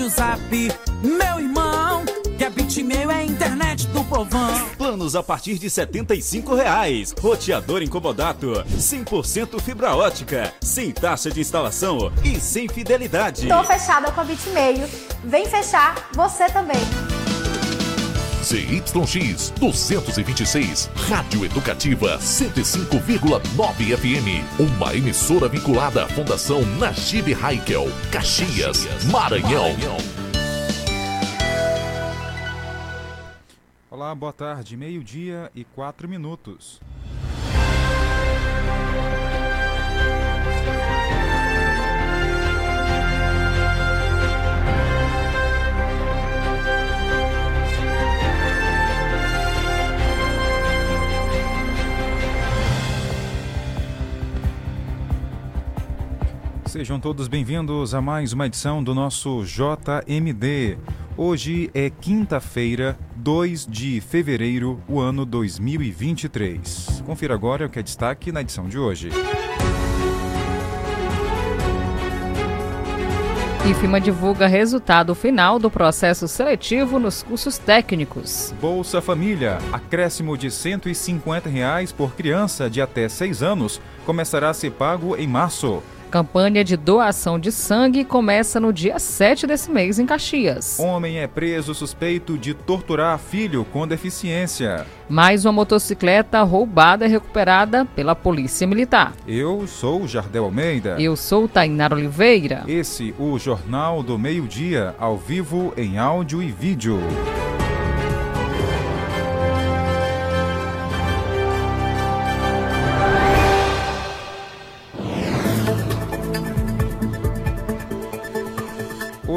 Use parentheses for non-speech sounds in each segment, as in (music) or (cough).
mande o zap, meu irmão. Que a Bitmail é a internet do povão. Planos a partir de R$ reais. Roteador incomodato, 100% fibra ótica, sem taxa de instalação e sem fidelidade. Tô fechada com a Bitmail. Vem fechar você também. ZYX 226, Rádio Educativa 105,9 FM. Uma emissora vinculada à Fundação Najib Haikel, Caxias, Maranhão. Olá, boa tarde, meio-dia e quatro minutos. Sejam todos bem-vindos a mais uma edição do nosso JMD. Hoje é quinta-feira, 2 de fevereiro, o ano 2023. Confira agora o que é destaque na edição de hoje. IFMA divulga resultado final do processo seletivo nos cursos técnicos. Bolsa Família, acréscimo de 150 reais por criança de até 6 anos, começará a ser pago em março. Campanha de doação de sangue começa no dia 7 desse mês em Caxias. Homem é preso suspeito de torturar filho com deficiência. Mais uma motocicleta roubada é recuperada pela Polícia Militar. Eu sou Jardel Almeida. Eu sou Tainara Oliveira. Esse o Jornal do Meio-Dia, ao vivo em áudio e vídeo.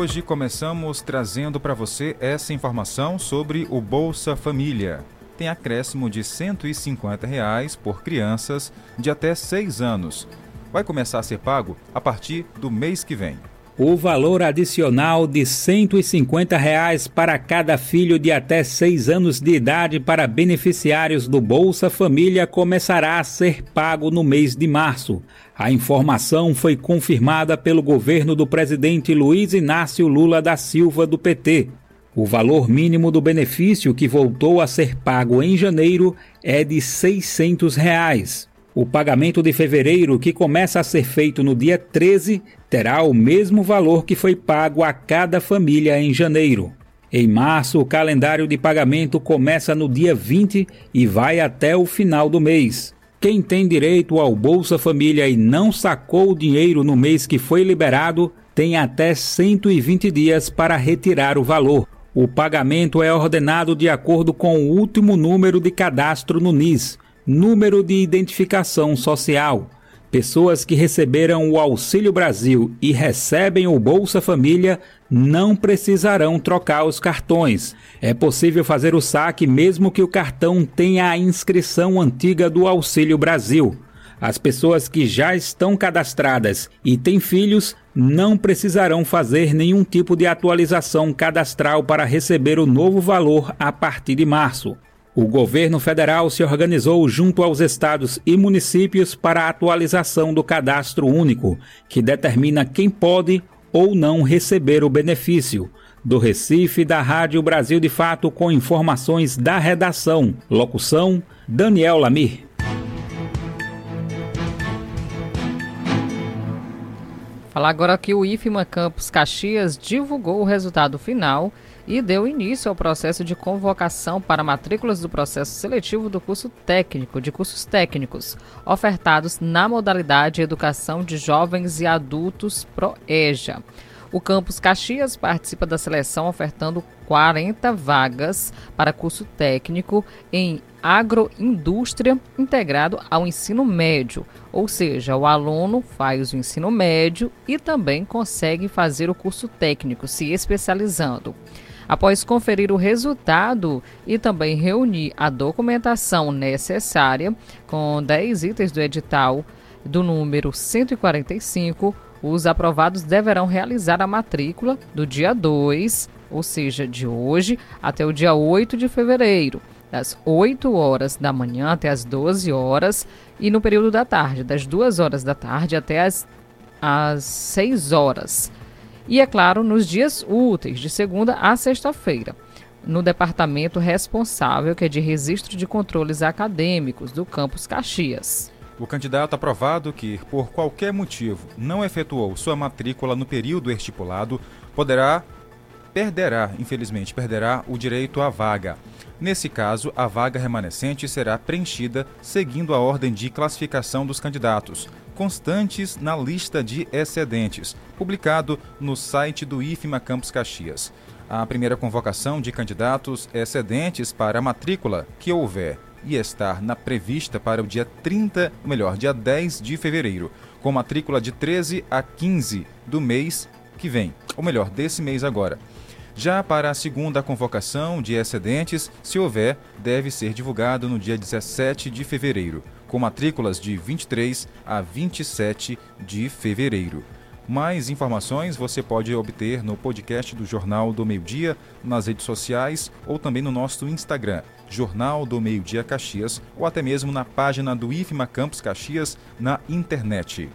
Hoje começamos trazendo para você essa informação sobre o Bolsa Família. Tem acréscimo de 150 reais por crianças de até 6 anos. Vai começar a ser pago a partir do mês que vem. O valor adicional de 150 reais para cada filho de até 6 anos de idade para beneficiários do Bolsa Família começará a ser pago no mês de março. A informação foi confirmada pelo governo do presidente Luiz Inácio Lula da Silva do PT. O valor mínimo do benefício que voltou a ser pago em janeiro é de 600 reais. O pagamento de fevereiro, que começa a ser feito no dia 13, terá o mesmo valor que foi pago a cada família em janeiro. Em março, o calendário de pagamento começa no dia 20 e vai até o final do mês. Quem tem direito ao Bolsa Família e não sacou o dinheiro no mês que foi liberado, tem até 120 dias para retirar o valor. O pagamento é ordenado de acordo com o último número de cadastro no NIS, número de identificação social. Pessoas que receberam o Auxílio Brasil e recebem o Bolsa Família não precisarão trocar os cartões. É possível fazer o saque mesmo que o cartão tenha a inscrição antiga do Auxílio Brasil. As pessoas que já estão cadastradas e têm filhos não precisarão fazer nenhum tipo de atualização cadastral para receber o novo valor a partir de março. O governo federal se organizou junto aos estados e municípios para a atualização do cadastro único, que determina quem pode ou não receber o benefício. Do Recife, da Rádio Brasil de Fato, com informações da redação. Locução: Daniel Lamir. Falar agora que o IFMA Campus Caxias divulgou o resultado final e deu início ao processo de convocação para matrículas do processo seletivo do curso técnico, de cursos técnicos, ofertados na modalidade Educação de Jovens e Adultos ProEja. O Campus Caxias participa da seleção ofertando 40 vagas para curso técnico em agroindústria integrado ao ensino médio, ou seja, o aluno faz o ensino médio e também consegue fazer o curso técnico, se especializando. Após conferir o resultado e também reunir a documentação necessária, com 10 itens do edital do número 145, os aprovados deverão realizar a matrícula do dia 2, ou seja, de hoje, até o dia 8 de fevereiro, das 8 horas da manhã até as 12 horas, e no período da tarde, das 2 horas da tarde até as, as 6 horas E, é claro, nos dias úteis, de segunda a sexta-feira, no departamento responsável, que é de registro de controles acadêmicos do campus Caxias. O candidato aprovado que, por qualquer motivo, não efetuou sua matrícula no período estipulado, poderá perderá, infelizmente, perderá o direito à vaga. Nesse caso, a vaga remanescente será preenchida seguindo a ordem de classificação dos candidatos, constantes na lista de excedentes, publicado no site do IFMA Campus Caxias. A primeira convocação de candidatos excedentes para a matrícula que houver e estar na prevista para o dia 30, melhor, dia 10 de fevereiro, com matrícula de 13 a 15 do mês que vem, ou melhor, desse mês agora. Já para a segunda convocação de excedentes, se houver, deve ser divulgado no dia 17 de fevereiro, com matrículas de 23 a 27 de fevereiro. Mais informações você pode obter no podcast do Jornal do Meio Dia, nas redes sociais ou também no nosso Instagram, Jornal do Meio Dia Caxias, ou até mesmo na página do IFMA Campus Caxias na internet.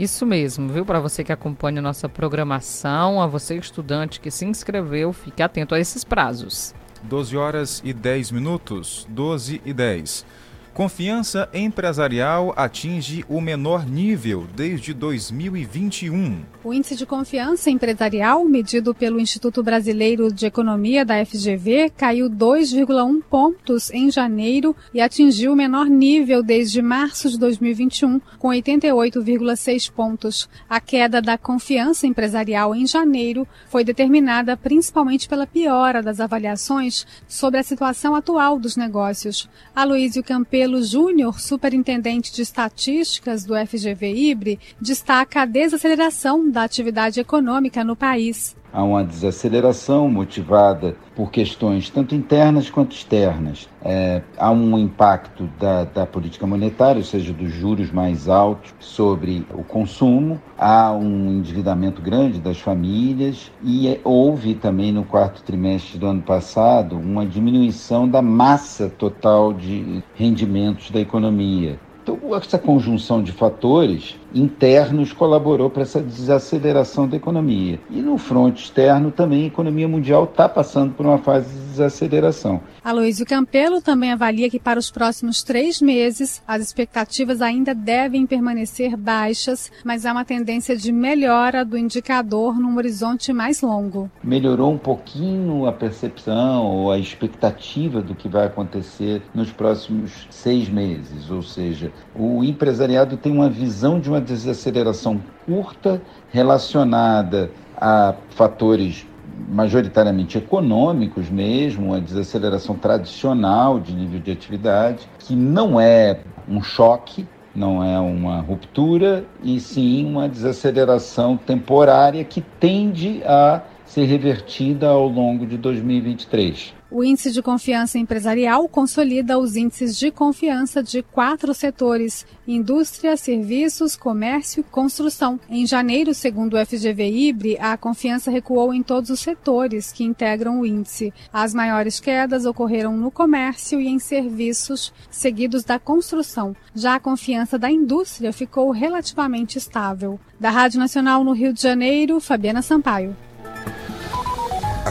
Isso mesmo, viu? Para você que acompanha nossa programação, a você estudante que se inscreveu, fique atento a esses prazos. 12 horas e 10 minutos, 12 e 10. Confiança empresarial atinge o menor nível desde 2021. O índice de confiança empresarial, medido pelo Instituto Brasileiro de Economia da FGV, caiu 2,1 pontos em janeiro e atingiu o menor nível desde março de 2021, com 88,6 pontos. A queda da confiança empresarial em janeiro foi determinada principalmente pela piora das avaliações sobre a situação atual dos negócios. Aloysio Campelo Campelo Júnior, superintendente de estatísticas do FGV IBRE, destaca a desaceleração da atividade econômica no país. Há uma desaceleração motivada por questões tanto internas quanto externas. É, há um impacto da, da, política monetária, ou seja, dos juros mais altos sobre o consumo, há um endividamento grande das famílias e é, houve também no quarto trimestre do ano passado uma diminuição da massa total de rendimentos da economia. Então, essa conjunção de fatores internos colaborou para essa desaceleração da economia. E no fronte externo também a economia mundial está passando por uma fase de desaceleração. Aloysio Campelo também avalia que para os próximos três meses as expectativas ainda devem permanecer baixas, mas há uma tendência de melhora do indicador num horizonte mais longo. Melhorou um pouquinho a percepção ou a expectativa do que vai acontecer nos próximos seis meses, ou seja, o empresariado tem uma visão de uma desaceleração curta relacionada a fatores majoritariamente econômicos mesmo, a desaceleração tradicional de nível de atividade, que não é um choque, não é uma ruptura, e sim uma desaceleração temporária que tende a ser revertida ao longo de 2023. O índice de confiança empresarial consolida os índices de confiança de quatro setores: indústria, serviços, comércio e construção. Em janeiro, segundo o FGV Ibre, a confiança recuou em todos os setores que integram o índice. As maiores quedas ocorreram no comércio e em serviços, seguidos da construção. Já a confiança da indústria ficou relativamente estável. Da Rádio Nacional no Rio de Janeiro, Fabiana Sampaio.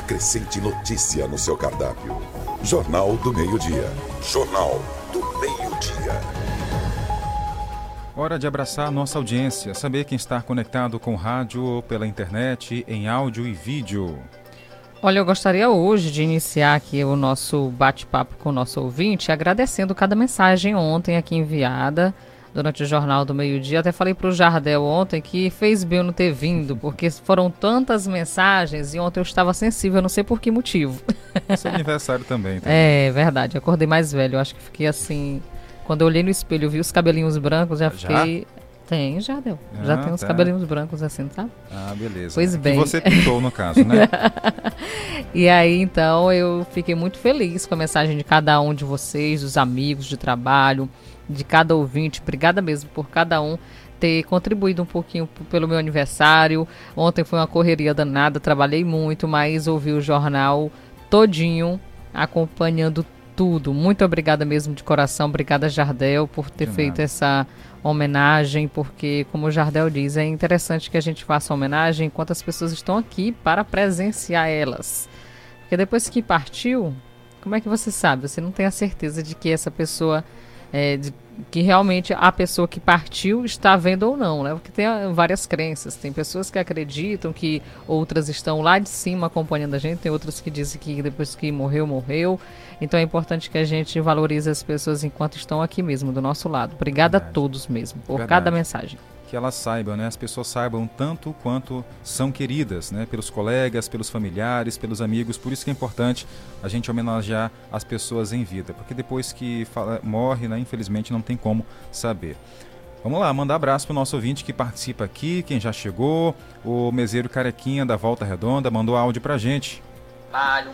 Acrescente notícia no seu cardápio. Jornal do Meio-Dia. Jornal do Meio-Dia. Hora de abraçar nossa audiência, saber quem está conectado com rádio ou pela internet, em áudio e vídeo. Olha, eu gostaria hoje de iniciar aqui o nosso bate-papo com o nosso ouvinte, agradecendo cada mensagem ontem aqui enviada durante o Jornal do Meio-Dia. Até falei para o Jardel ontem que fez bem eu não ter vindo, porque foram tantas mensagens e ontem eu estava sensível, não sei por que motivo. Seu aniversário também. também. É verdade, acordei mais velho. Eu acho que fiquei assim. Quando eu olhei no espelho, vi os cabelinhos brancos, já fiquei. Já? Tem, já deu. Ah, já tem uns tá. cabelinhos brancos assim, sabe? Ah, beleza. Pois bem. Que você pintou, no caso, né? (laughs) e aí, então, eu fiquei muito feliz com a mensagem de cada um de vocês, dos amigos de trabalho, de cada ouvinte. Obrigada mesmo por cada um ter contribuído um pouquinho pelo meu aniversário. Ontem foi uma correria danada, trabalhei muito, mas ouvi o jornal todinho, acompanhando tudo. Muito obrigada mesmo de coração. Obrigada, Jardel, por ter feito essa homenagem, porque, como o Jardel diz, é interessante que a gente faça homenagem enquanto as pessoas estão aqui para presenciar elas. Porque depois que partiu, como é que você sabe? Você não tem a certeza de que essa pessoa, é, de, que realmente a pessoa que partiu está vendo ou não, né? Porque tem ah, várias crenças. Tem pessoas que acreditam que outras estão lá de cima acompanhando a gente, tem outras que dizem que depois que morreu, morreu. Então é importante que a gente valorize as pessoas enquanto estão aqui mesmo, do nosso lado. Obrigada Verdade. a todos mesmo por Verdade. cada mensagem que elas saibam, né? As pessoas saibam tanto quanto são queridas, né? Pelos colegas, pelos familiares, pelos amigos. Por isso que é importante a gente homenagear as pessoas em vida, porque depois que fala, morre, né? Infelizmente não tem como saber. Vamos lá, mandar abraço para o nosso ouvinte que participa aqui, quem já chegou, o Meseiro Carequinha da Volta Redonda mandou áudio para gente. Trabalho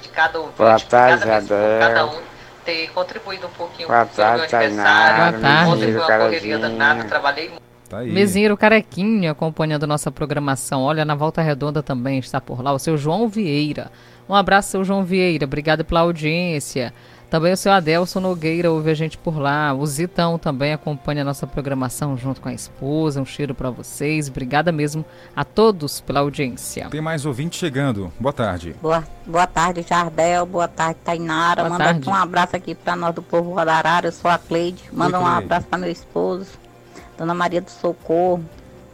de cada ouvinte, Boa tarde, cada, cada um ter contribuído um pouquinho Boa tarde, o meu aniversário. Boa tarde. Ontem foi uma correria danada, trabalhei muito. Tá aí. Mesinheiro Carequinho acompanhando nossa programação. Olha, na Volta Redonda também está por lá o seu João Vieira. Um abraço, seu João Vieira. Obrigado pela audiência. Também o seu Adelson Nogueira ouve a gente por lá. O Zitão também acompanha a nossa programação junto com a esposa. Um cheiro para vocês. Obrigada mesmo a todos pela audiência. Tem mais ouvinte chegando. Boa tarde. Boa, boa tarde, Jardel. Boa tarde, Tainara. Boa Manda tarde. um abraço aqui para nós do povo Adarara. Eu sou a Cleide. Manda Oi, um abraço para meu esposo. Dona Maria do Socorro.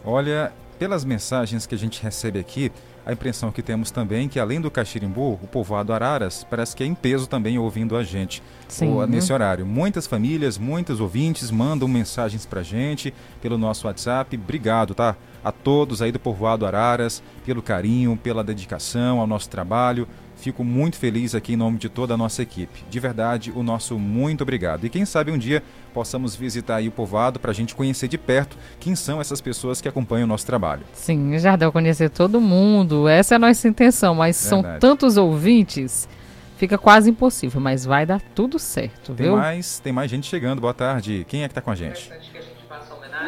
Olha, pelas mensagens que a gente recebe aqui, a impressão que temos também é que além do Caxirimbu, o povoado Araras parece que é em peso também ouvindo a gente Sim. nesse horário. Muitas famílias, muitos ouvintes mandam mensagens pra gente pelo nosso WhatsApp. Obrigado, tá? A todos aí do povoado Araras, pelo carinho, pela dedicação ao nosso trabalho. Fico muito feliz aqui em nome de toda a nossa equipe. De verdade, o nosso muito obrigado. E quem sabe um dia possamos visitar aí o povoado para a gente conhecer de perto quem são essas pessoas que acompanham o nosso trabalho. Sim, Jardel, conhecer todo mundo. Essa é a nossa intenção, mas verdade. são tantos ouvintes fica quase impossível, mas vai dar tudo certo, tem viu? Mais, tem mais gente chegando. Boa tarde. Quem é que está com a gente?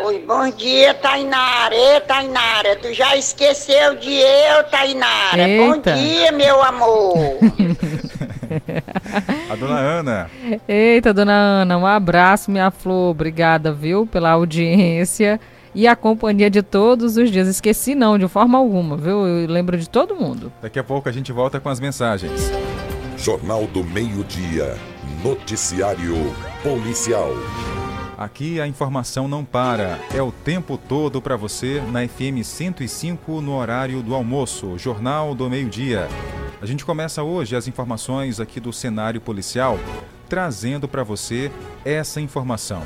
Oi, bom dia, Tainara. Ei, Tainara, tu já esqueceu de eu, Tainara. Eita. Bom dia, meu amor. (laughs) a dona Ana. Eita, dona Ana, um abraço, minha flor. Obrigada, viu, pela audiência e a companhia de todos os dias. Esqueci não, de forma alguma, viu? Eu lembro de todo mundo. Daqui a pouco a gente volta com as mensagens. Jornal do Meio-Dia. Noticiário Policial. Aqui a informação não para, é o tempo todo para você na FM 105 no horário do almoço, Jornal do Meio-Dia. A gente começa hoje as informações aqui do cenário policial, trazendo para você essa informação.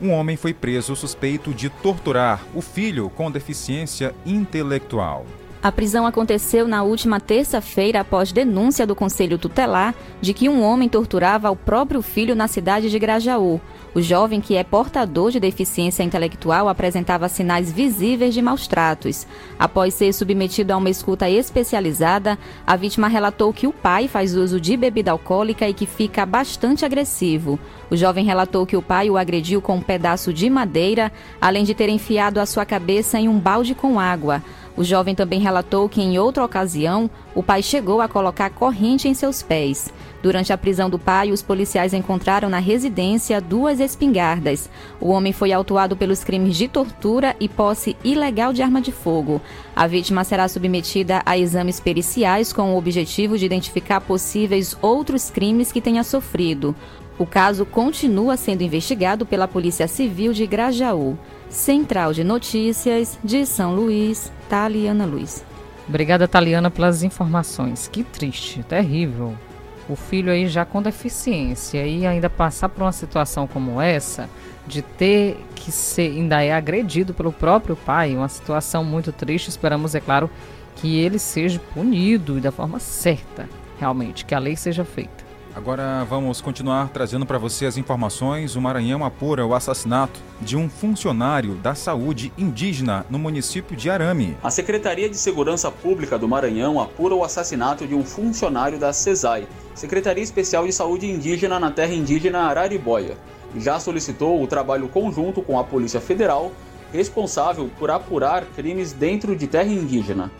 Um homem foi preso suspeito de torturar o filho com deficiência intelectual. A prisão aconteceu na última terça-feira após denúncia do Conselho Tutelar de que um homem torturava o próprio filho na cidade de Grajaú. O jovem, que é portador de deficiência intelectual, apresentava sinais visíveis de maus tratos. Após ser submetido a uma escuta especializada, a vítima relatou que o pai faz uso de bebida alcoólica e que fica bastante agressivo. O jovem relatou que o pai o agrediu com um pedaço de madeira, além de ter enfiado a sua cabeça em um balde com água. O jovem também relatou que, em outra ocasião, o pai chegou a colocar corrente em seus pés. Durante a prisão do pai, os policiais encontraram na residência duas espingardas. O homem foi autuado pelos crimes de tortura e posse ilegal de arma de fogo. A vítima será submetida a exames periciais com o objetivo de identificar possíveis outros crimes que tenha sofrido. O caso continua sendo investigado pela Polícia Civil de Grajaú. Central de Notícias de São Luís, Taliana Luiz. Obrigada, Taliana, pelas informações. Que triste, terrível o filho aí já com deficiência e ainda passar por uma situação como essa, de ter que ser, ainda é agredido pelo próprio pai, uma situação muito triste. Esperamos, é claro, que ele seja punido da forma certa, realmente, que a lei seja feita. Agora vamos continuar trazendo para você as informações. O Maranhão apura o assassinato de um funcionário da saúde indígena no município de Arame. A Secretaria de Segurança Pública do Maranhão apura o assassinato de um funcionário da CESAI, Secretaria Especial de Saúde Indígena na terra indígena Araribóia. Já solicitou o trabalho conjunto com a Polícia Federal, responsável por apurar crimes dentro de terra indígena.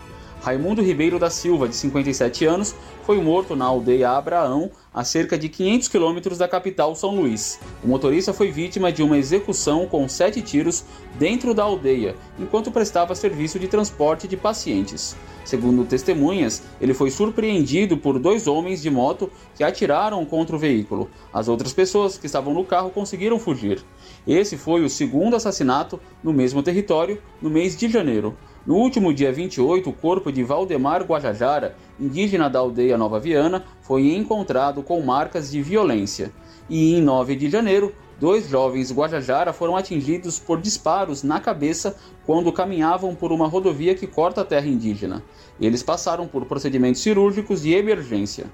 Raimundo Ribeiro da Silva, de 57 anos, foi morto na aldeia Abraão, a cerca de 500 quilômetros da capital São Luís. O motorista foi vítima de uma execução com sete tiros dentro da aldeia, enquanto prestava serviço de transporte de pacientes. Segundo testemunhas, ele foi surpreendido por dois homens de moto que atiraram contra o veículo. As outras pessoas que estavam no carro conseguiram fugir. Esse foi o segundo assassinato no mesmo território no mês de janeiro. No último dia 28, o corpo de Valdemar Guajajara, indígena da aldeia Nova Viana, foi encontrado com marcas de violência. E em 9 de janeiro, dois jovens Guajajara foram atingidos por disparos na cabeça quando caminhavam por uma rodovia que corta a terra indígena. Eles passaram por procedimentos cirúrgicos de emergência.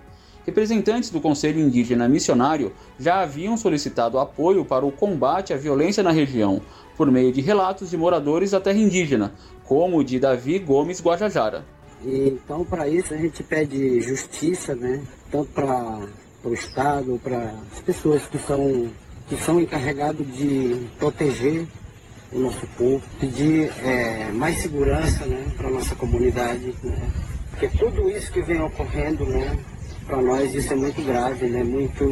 Representantes do Conselho Indígena Missionário já haviam solicitado apoio para o combate à violência na região, por meio de relatos de moradores da terra indígena, como o de Davi Gomes Guajajara. Então, para isso, a gente pede justiça, né? tanto para o Estado, para as pessoas que são, que são encarregados de proteger o nosso povo, pedir é, mais segurança né, para a nossa comunidade. Né? Porque tudo isso que vem ocorrendo, né, para nós isso é muito grave, né, muito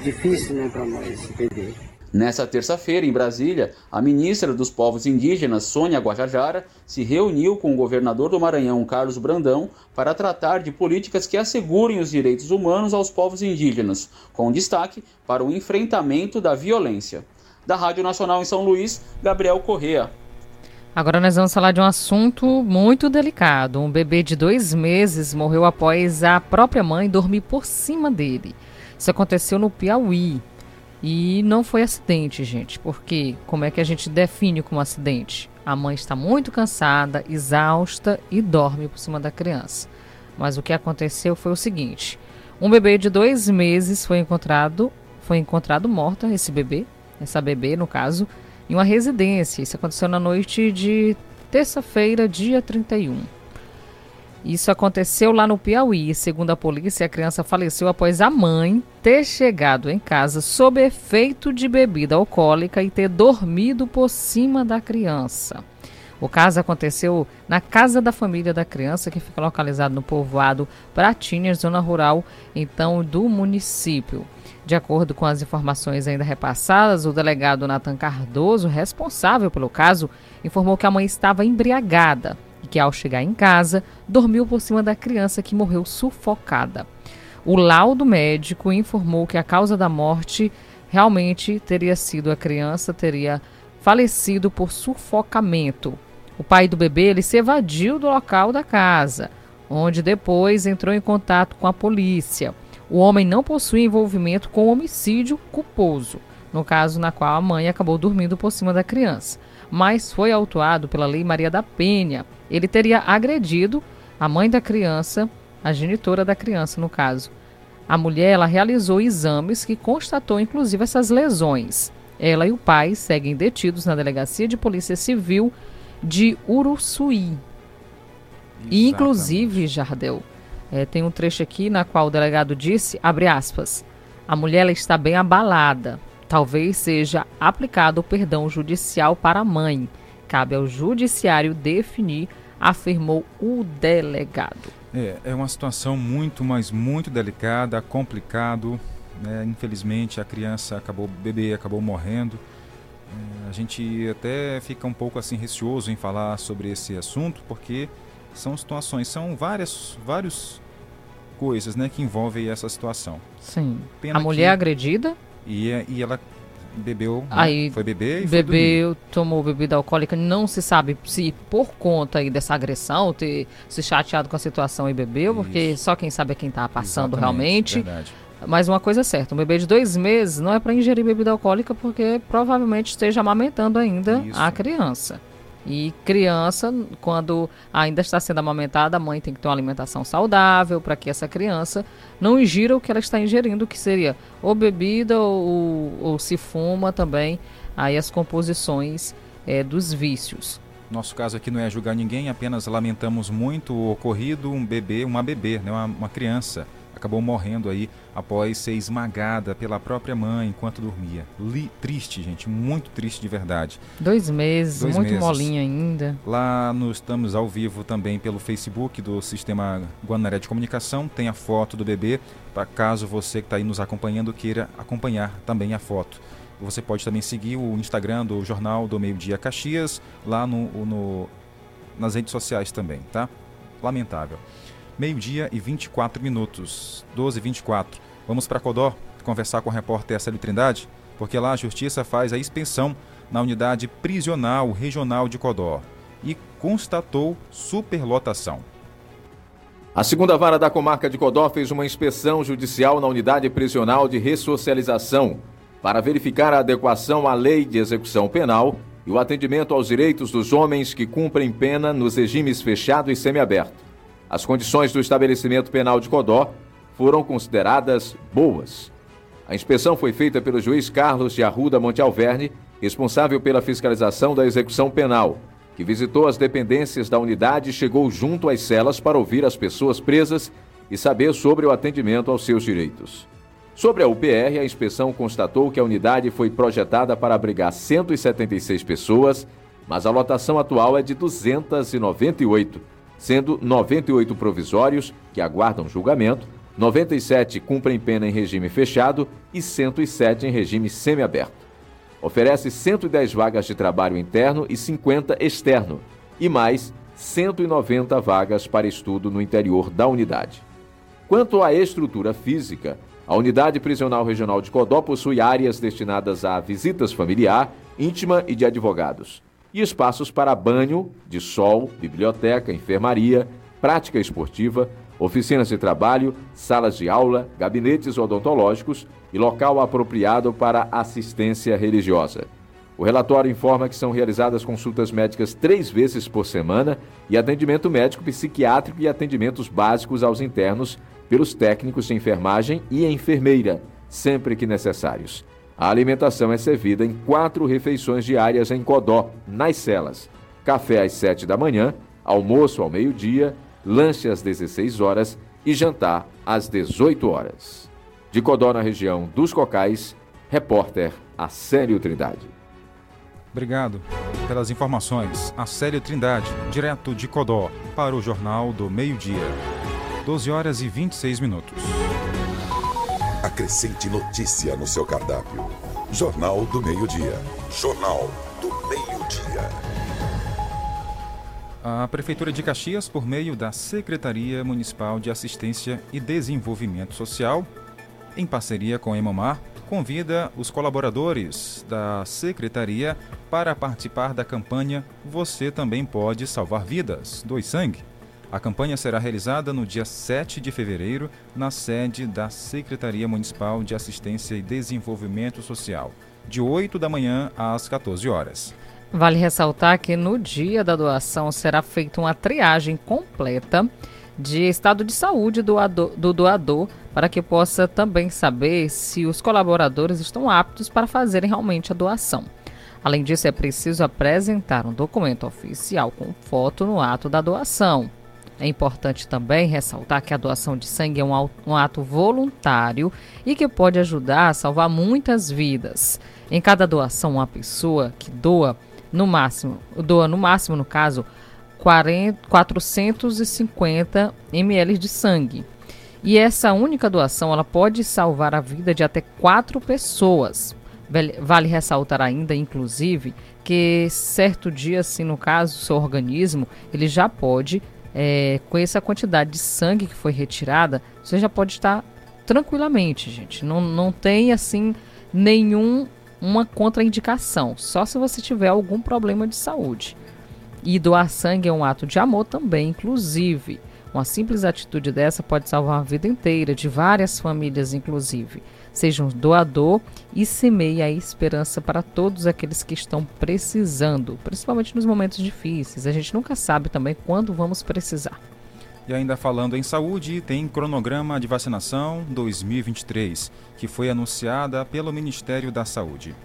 difícil né, para nós entender. Nessa terça-feira, em Brasília, a ministra dos Povos Indígenas, Sônia Guajajara, se reuniu com o governador do Maranhão, Carlos Brandão, para tratar de políticas que assegurem os direitos humanos aos povos indígenas, com destaque para o enfrentamento da violência. Da Rádio Nacional em São Luís, Gabriel Correa. Agora nós vamos falar de um assunto muito delicado. Um bebê de dois meses morreu após a própria mãe dormir por cima dele. Isso aconteceu no Piauí. E não foi acidente, gente, porque como é que a gente define como acidente? A mãe está muito cansada, exausta e dorme por cima da criança. Mas o que aconteceu foi o seguinte: um bebê de dois meses foi encontrado, foi encontrado morta, esse bebê, essa bebê no caso, em uma residência. Isso aconteceu na noite de terça-feira, dia 31. Isso aconteceu lá no Piauí. Segundo a polícia, a criança faleceu após a mãe ter chegado em casa sob efeito de bebida alcoólica e ter dormido por cima da criança. O caso aconteceu na casa da família da criança, que fica localizado no povoado Pratinhas, zona rural, então, do município. De acordo com as informações ainda repassadas, o delegado Nathan Cardoso, responsável pelo caso, informou que a mãe estava embriagada que, ao chegar em casa, dormiu por cima da criança que morreu sufocada. O laudo médico informou que a causa da morte realmente teria sido a criança teria falecido por sufocamento. O pai do bebê ele se evadiu do local da casa, onde depois entrou em contato com a polícia. O homem não possui envolvimento com homicídio culposo, no caso na qual a mãe acabou dormindo por cima da criança, mas foi autuado pela Lei Maria da Penha, ele teria agredido a mãe da criança, a genitora da criança, no caso. A mulher ela realizou exames que constatou inclusive essas lesões. Ela e o pai seguem detidos na Delegacia de Polícia Civil de Uruçuí. E, inclusive, Jardel, é, tem um trecho aqui na qual o delegado disse, abre aspas, a mulher está bem abalada. Talvez seja aplicado o perdão judicial para a mãe. Cabe ao judiciário definir afirmou o delegado. É, é uma situação muito, mas muito delicada, complicado. Né? Infelizmente, a criança acabou, o bebê acabou morrendo. É, a gente até fica um pouco assim receoso em falar sobre esse assunto, porque são situações, são várias, várias coisas, né, que envolvem essa situação. Sim. Pena a mulher agredida? E, e ela bebeu, né? aí foi beber e bebeu, tomou bebida alcoólica, não se sabe se por conta aí dessa agressão, ter se chateado com a situação e bebeu, Isso. porque só quem sabe é quem está passando Exatamente, realmente. Verdade. Mas uma coisa é certa, um bebê de dois meses não é para ingerir bebida alcoólica porque provavelmente esteja amamentando ainda Isso. a criança. E criança, quando ainda está sendo amamentada, a mãe tem que ter uma alimentação saudável para que essa criança não ingira o que ela está ingerindo, que seria ou bebida ou, ou se fuma também, aí as composições é, dos vícios. Nosso caso aqui não é julgar ninguém, apenas lamentamos muito o ocorrido, um bebê, uma bebê, né, uma, uma criança acabou morrendo aí após ser esmagada pela própria mãe enquanto dormia. Li, triste, gente, muito triste de verdade. Dois meses, Dois muito meses. molinha ainda. Lá no, estamos ao vivo também pelo Facebook do Sistema Guanaré de Comunicação, tem a foto do bebê, para caso você que está aí nos acompanhando queira acompanhar também a foto. Você pode também seguir o Instagram do Jornal do Meio Dia Caxias, lá no, no nas redes sociais também, tá? Lamentável meio-dia e 24 minutos, 12 e 24. Vamos para Codó conversar com o repórter Célio Trindade, porque lá a Justiça faz a expensão na unidade prisional regional de Codó e constatou superlotação. A segunda vara da comarca de Codó fez uma inspeção judicial na unidade prisional de ressocialização para verificar a adequação à lei de execução penal e o atendimento aos direitos dos homens que cumprem pena nos regimes fechado e semiaberto. As condições do estabelecimento penal de Codó foram consideradas boas. A inspeção foi feita pelo juiz Carlos de Arruda Monte Alverne, responsável pela fiscalização da execução penal, que visitou as dependências da unidade e chegou junto às celas para ouvir as pessoas presas e saber sobre o atendimento aos seus direitos. Sobre a UPR, a inspeção constatou que a unidade foi projetada para abrigar 176 pessoas, mas a lotação atual é de 298 sendo 98 provisórios, que aguardam julgamento, 97 cumprem pena em regime fechado e 107 em regime semiaberto. Oferece 110 vagas de trabalho interno e 50 externo, e mais 190 vagas para estudo no interior da unidade. Quanto à estrutura física, a Unidade Prisional Regional de Codó possui áreas destinadas a visitas familiar, íntima e de advogados e espaços para banho, de sol, biblioteca, enfermaria, prática esportiva, oficinas de trabalho, salas de aula, gabinetes odontológicos e local apropriado para assistência religiosa. O relatório informa que são realizadas consultas médicas três vezes por semana e atendimento médico psiquiátrico e atendimentos básicos aos internos pelos técnicos de enfermagem e enfermeira, sempre que necessários. A alimentação é servida em quatro refeições diárias em Codó, nas celas. Café às 7 da manhã, almoço ao meio-dia, lanche às 16 horas e jantar às 18 horas. De Codó, na região dos Cocais, repórter Acélio Trindade. Obrigado pelas informações. Acélio Trindade, direto de Codó, para o Jornal do Meio-Dia. 12 horas e 26 minutos. Acrescente notícia no seu cardápio. Jornal do Meio-Dia. Jornal do Meio-Dia. A Prefeitura de Caxias, por meio da Secretaria Municipal de Assistência e Desenvolvimento Social, em parceria com a Emomar, convida os colaboradores da Secretaria para participar da campanha Você Também Pode Salvar Vidas, Dois Sangue a campanha será realizada no dia 7 de fevereiro, na sede da Secretaria Municipal de Assistência e Desenvolvimento Social, de 8 da manhã às 14 horas. Vale ressaltar que no dia da doação será feita uma triagem completa de estado de saúde do, do doador para que possa também saber se os colaboradores estão aptos para fazerem realmente a doação. Além disso, é preciso apresentar um documento oficial com foto no ato da doação. É importante também ressaltar que a doação de sangue é um ato voluntário e que pode ajudar a salvar muitas vidas. Em cada doação, uma pessoa que doa no máximo, doa no máximo, no caso, 40, 450 ml de sangue. E essa única doação ela pode salvar a vida de até quatro pessoas. Vale ressaltar ainda, inclusive, que certo dia, assim, no caso, seu organismo, ele já pode é, com essa quantidade de sangue que foi retirada, você já pode estar tranquilamente, gente. Não, não tem assim nenhum uma contraindicação, só se você tiver algum problema de saúde. E doar sangue é um ato de amor também, inclusive. Uma simples atitude dessa pode salvar a vida inteira de várias famílias, inclusive. Seja um doador e semeie a esperança para todos aqueles que estão precisando, principalmente nos momentos difíceis. A gente nunca sabe também quando vamos precisar. E ainda falando em saúde, tem cronograma de vacinação 2023, que foi anunciada pelo Ministério da Saúde.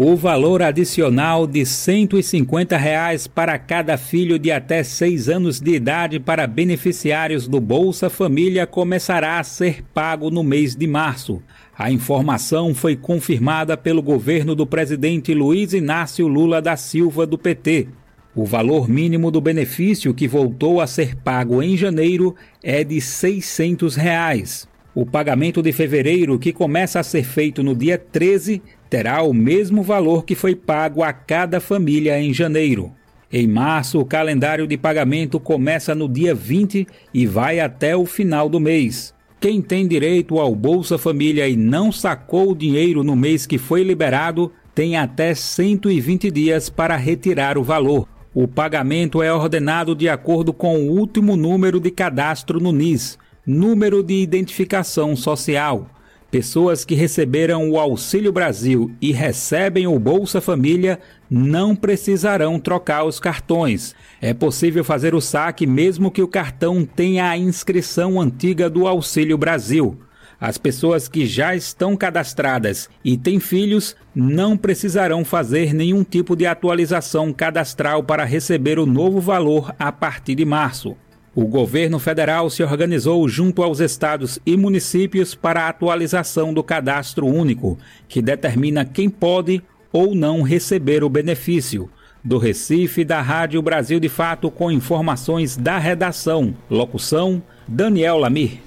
O valor adicional de 150 reais para cada filho de até 6 anos de idade para beneficiários do Bolsa Família começará a ser pago no mês de março. A informação foi confirmada pelo governo do presidente Luiz Inácio Lula da Silva do PT. O valor mínimo do benefício que voltou a ser pago em janeiro é de 600 reais. O pagamento de fevereiro, que começa a ser feito no dia 13, terá o mesmo valor que foi pago a cada família em janeiro. Em março, o calendário de pagamento começa no dia 20 e vai até o final do mês. Quem tem direito ao Bolsa Família e não sacou o dinheiro no mês que foi liberado, tem até 120 dias para retirar o valor. O pagamento é ordenado de acordo com o último número de cadastro no NIS, número de identificação social. Pessoas que receberam o Auxílio Brasil e recebem o Bolsa Família não precisarão trocar os cartões. É possível fazer o saque mesmo que o cartão tenha a inscrição antiga do Auxílio Brasil. As pessoas que já estão cadastradas e têm filhos não precisarão fazer nenhum tipo de atualização cadastral para receber o novo valor a partir de março. O governo federal se organizou junto aos estados e municípios para a atualização do cadastro único, que determina quem pode ou não receber o benefício. Do Recife, da Rádio Brasil de Fato, com informações da redação. Locução: Daniel Lamir.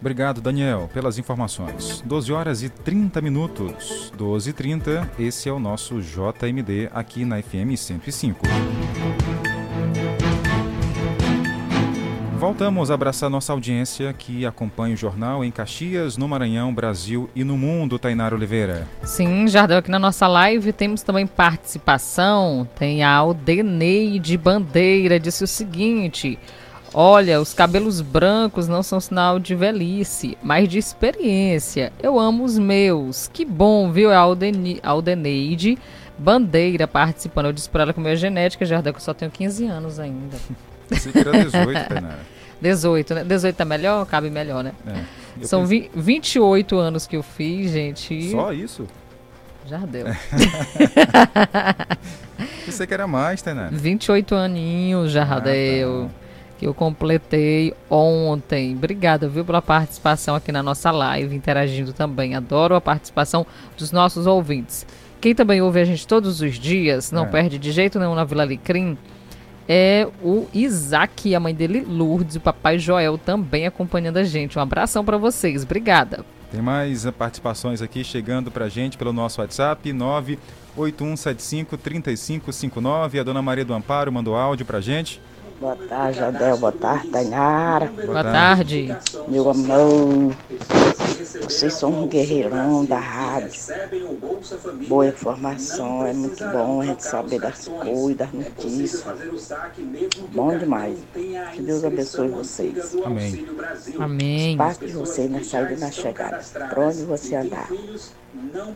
Obrigado, Daniel, pelas informações. 12 horas e 30 minutos. 12 e 30, esse é o nosso JMD aqui na FM 105. Voltamos a abraçar nossa audiência que acompanha o jornal em Caxias, no Maranhão, Brasil e no mundo, Tainara Oliveira. Sim, Jardel, aqui na nossa live temos também participação. Tem a Aldeneide Bandeira, disse o seguinte: Olha, os cabelos brancos não são sinal de velhice, mas de experiência. Eu amo os meus. Que bom, viu? É a Aldeneide Bandeira participando. Eu disse pra ela que minha genética, Jardel, que eu só tenho 15 anos ainda. Era 18, (laughs) Tainara. 18, né? 18 tá melhor? Cabe melhor, né? É. São pensei... 28 anos que eu fiz, gente. Só isso? Já deu. (laughs) Pensei que era mais, Tainá. 28 aninhos já ah, deu. Tá. Que eu completei ontem. Obrigada, viu, pela participação aqui na nossa live, interagindo também. Adoro a participação dos nossos ouvintes. Quem também ouve a gente todos os dias, não é. perde de jeito nenhum na Vila Alecrim, é o Isaac e a mãe dele, Lourdes, o papai Joel também acompanhando a gente. Um abração para vocês. Obrigada. Tem mais participações aqui chegando para a gente pelo nosso WhatsApp, 981753559. A dona Maria do Amparo mandou áudio para a gente. Boa tarde, Adel. Boa tarde, Tainara. Boa, Boa tarde. tarde. Meu amor, vocês são um guerreirão da rádio. Boa informação, é muito bom a gente saber das coisas, das notícias. Bom demais. Que Deus abençoe vocês. Amém. Amém. Espaço de vocês na saída e na chegada. Pra onde você andar.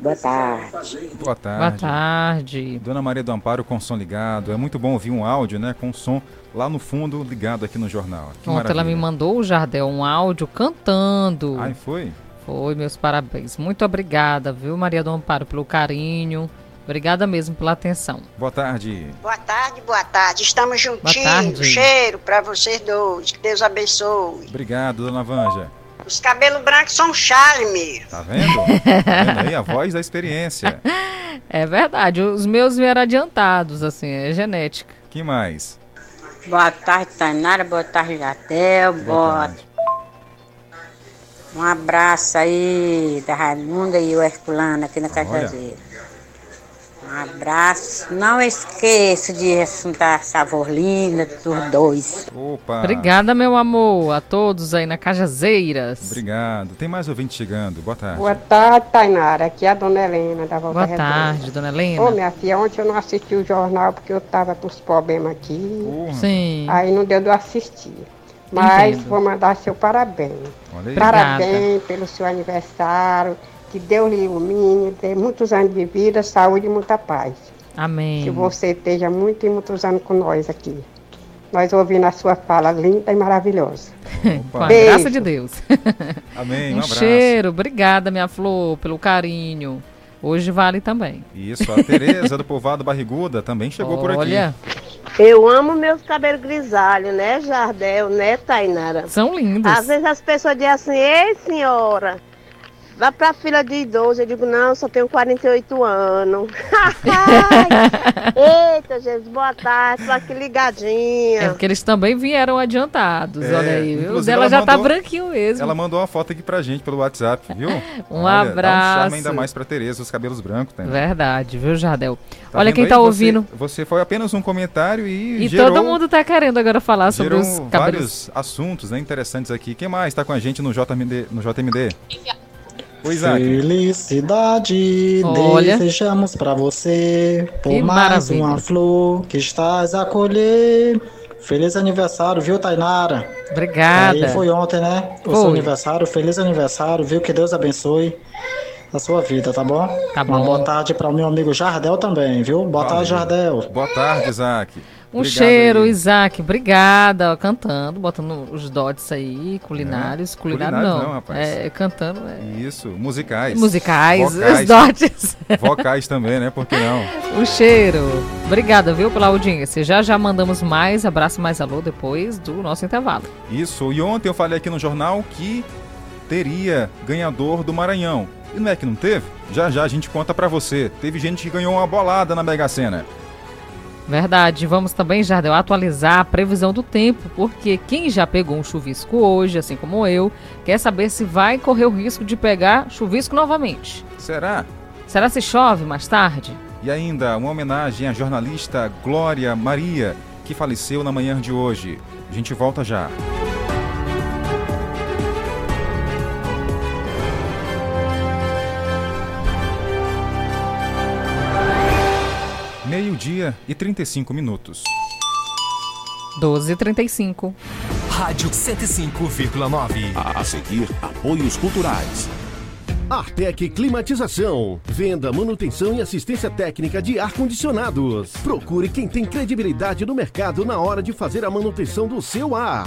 Boa tarde. Boa tarde. Boa tarde. Dona Maria do Amparo com som ligado. É muito bom ouvir um áudio, né, com som lá no fundo ligado aqui no jornal. Que Ontem maravilha. ela me mandou, o Jardel, um áudio cantando. Ai, foi? Foi, meus parabéns. Muito obrigada, viu, Maria do Amparo, pelo carinho. Obrigada mesmo pela atenção. Boa tarde. Boa tarde, boa tarde. Estamos juntinhos. Cheiro para vocês dois. Que Deus abençoe. Obrigado, dona Vanja. Os cabelos brancos são charme. Tá vendo? tá vendo aí a voz da experiência? (laughs) É verdade. Os meus vieram adiantados, assim, é genética. Que mais? Boa tarde, Tainara. Boa tarde, Jadel. Boa. Um abraço aí da Raimunda e o Herculano aqui na Cajazeira. Um abraço. Não esqueça de assuntar sabor linda dos dois. Opa. Obrigada, meu amor. A todos aí na Cajazeiras. Obrigado. Tem mais ouvinte chegando. Boa tarde. Boa tarde, Tainara. Aqui é a dona Helena da Volta Boa Redonda. tarde, dona Helena. Ô, minha filha, ontem eu não assisti o jornal porque eu tava com os problemas aqui. Uhum. Sim. Aí não deu de assistir. Mas Entendo. vou mandar seu parabéns. Parabéns pelo seu aniversário. Que Deus lhe ilumine, dê muitos anos de vida, saúde e muita paz. Amém. Que você esteja muito e muitos anos com nós aqui. Nós ouvindo a sua fala linda e maravilhosa. (laughs) com a Beijo. graça de Deus. (laughs) Amém. Um, um cheiro. Obrigada, minha flor, pelo carinho. Hoje vale também. Isso, a Tereza do Povoado Barriguda também chegou Olha. por aqui. Olha. Eu amo meus cabelos grisalhos, né, Jardel, né, Tainara? São lindos. Às vezes as pessoas dizem assim, ei, senhora, vá pra fila de idoso. Eu digo, não, só tenho 48 anos. (laughs) Eita, Jesus, boa tarde, tô aqui ligadinha. É porque eles também vieram adiantados, É, olha aí. O dela ela já tá mandou- branquinho mesmo. Ela mandou uma foto aqui pra gente pelo WhatsApp, viu? (laughs) Um Olha, Dá um abraço. charme ainda mais pra Tereza, os cabelos brancos. Tá? Verdade, viu, Jardel? Tá olha quem aí? tá Você- ouvindo. Você foi apenas um comentário e, E gerou, todo mundo tá querendo agora falar sobre os cabelos. vários assuntos né, interessantes aqui. Quem mais tá com a gente no JMD? No JMD? Oi, Isaac. Felicidade Olha. desejamos pra você por Que mais maravilha. uma flor que estás a colher. Feliz aniversário, viu, Tainara? Obrigada. Aí foi ontem, né? O Foi. seu aniversário. Feliz aniversário, viu? Que Deus abençoe a sua vida, tá bom? Tá Uma bom. boa tarde para o meu amigo Jardel também, viu? Boa tarde, Jardel. Boa tarde, Isaac. Um Obrigado cheiro, aí. Isaac. Obrigada. ó, Cantando, botando os dots aí, culinários. É, Culinário culinários não. não, rapaz. É, cantando. É. Isso, musicais. Musicais, Vocais. os dotes. (laughs) Vocais também, né? Por que não? O cheiro. Obrigada, viu, pela audiência. Já já mandamos mais abraço, mais alô depois do nosso intervalo. Isso, e ontem eu falei aqui no jornal que teria ganhador do Maranhão. E não é que não teve? Já já a gente conta pra você. Teve gente que ganhou uma bolada na Mega Sena. Verdade. Vamos também, Jardel, atualizar a previsão do tempo, porque quem já pegou um chuvisco hoje, assim como eu, quer saber se vai correr o risco de pegar chuvisco novamente. Será? Será se chove mais tarde? E ainda uma homenagem à jornalista Glória Maria, que faleceu na manhã de hoje. A gente volta já. Meio-dia e 35 minutos. 12h35. Rádio 105,9. A seguir, apoios culturais. Artec Climatização. Venda, manutenção e assistência técnica de ar-condicionados. Procure quem tem credibilidade no mercado na hora de fazer a manutenção do seu ar.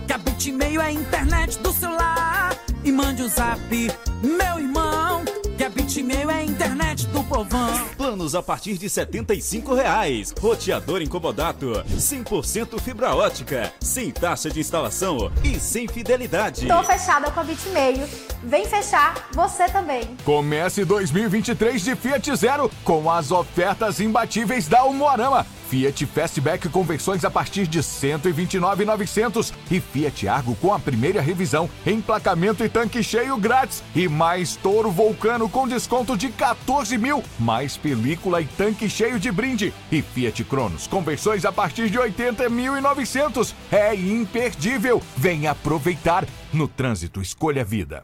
Que a Bitmail é a internet do celular. E mande o zap, meu irmão. Que a Bitmail é a internet do povão. Planos a partir de 75 reais. Roteador incomodato. 100% fibra ótica. Sem taxa de instalação e sem fidelidade. Tô fechada com a Bitmail. Vem fechar você também. Comece 2023 de Fiat Zero com as ofertas imbatíveis da Umuarama. Fiat Fastback com versões a partir de 129.900 e Fiat Argo com a primeira revisão, emplacamento e tanque cheio grátis e mais Toro Vulcano com desconto de 14 mil, mais película e tanque cheio de brinde e Fiat Cronos com versões a partir de 80.900. É imperdível. Vem aproveitar. No trânsito, escolha vida.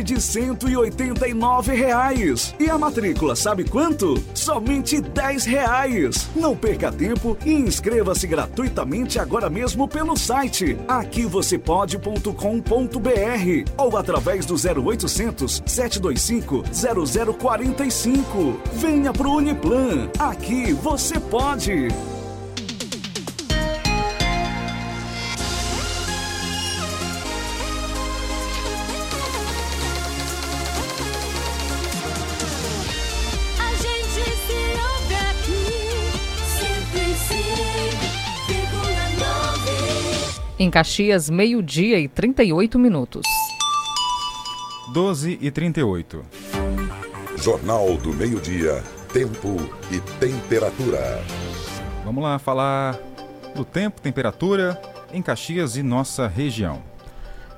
de 189 reais. E a matrícula, sabe quanto? Somente 10 reais. Não perca tempo e inscreva-se gratuitamente agora mesmo pelo site aqui você pode.com.br ou através do 0800 725 0045. Venha pro Uniplan. Aqui você pode. Em Caxias, meio-dia e 38 minutos. 12 e 38. Jornal do Meio-Dia, Tempo e Temperatura. Vamos lá falar do tempo, temperatura em Caxias e nossa região.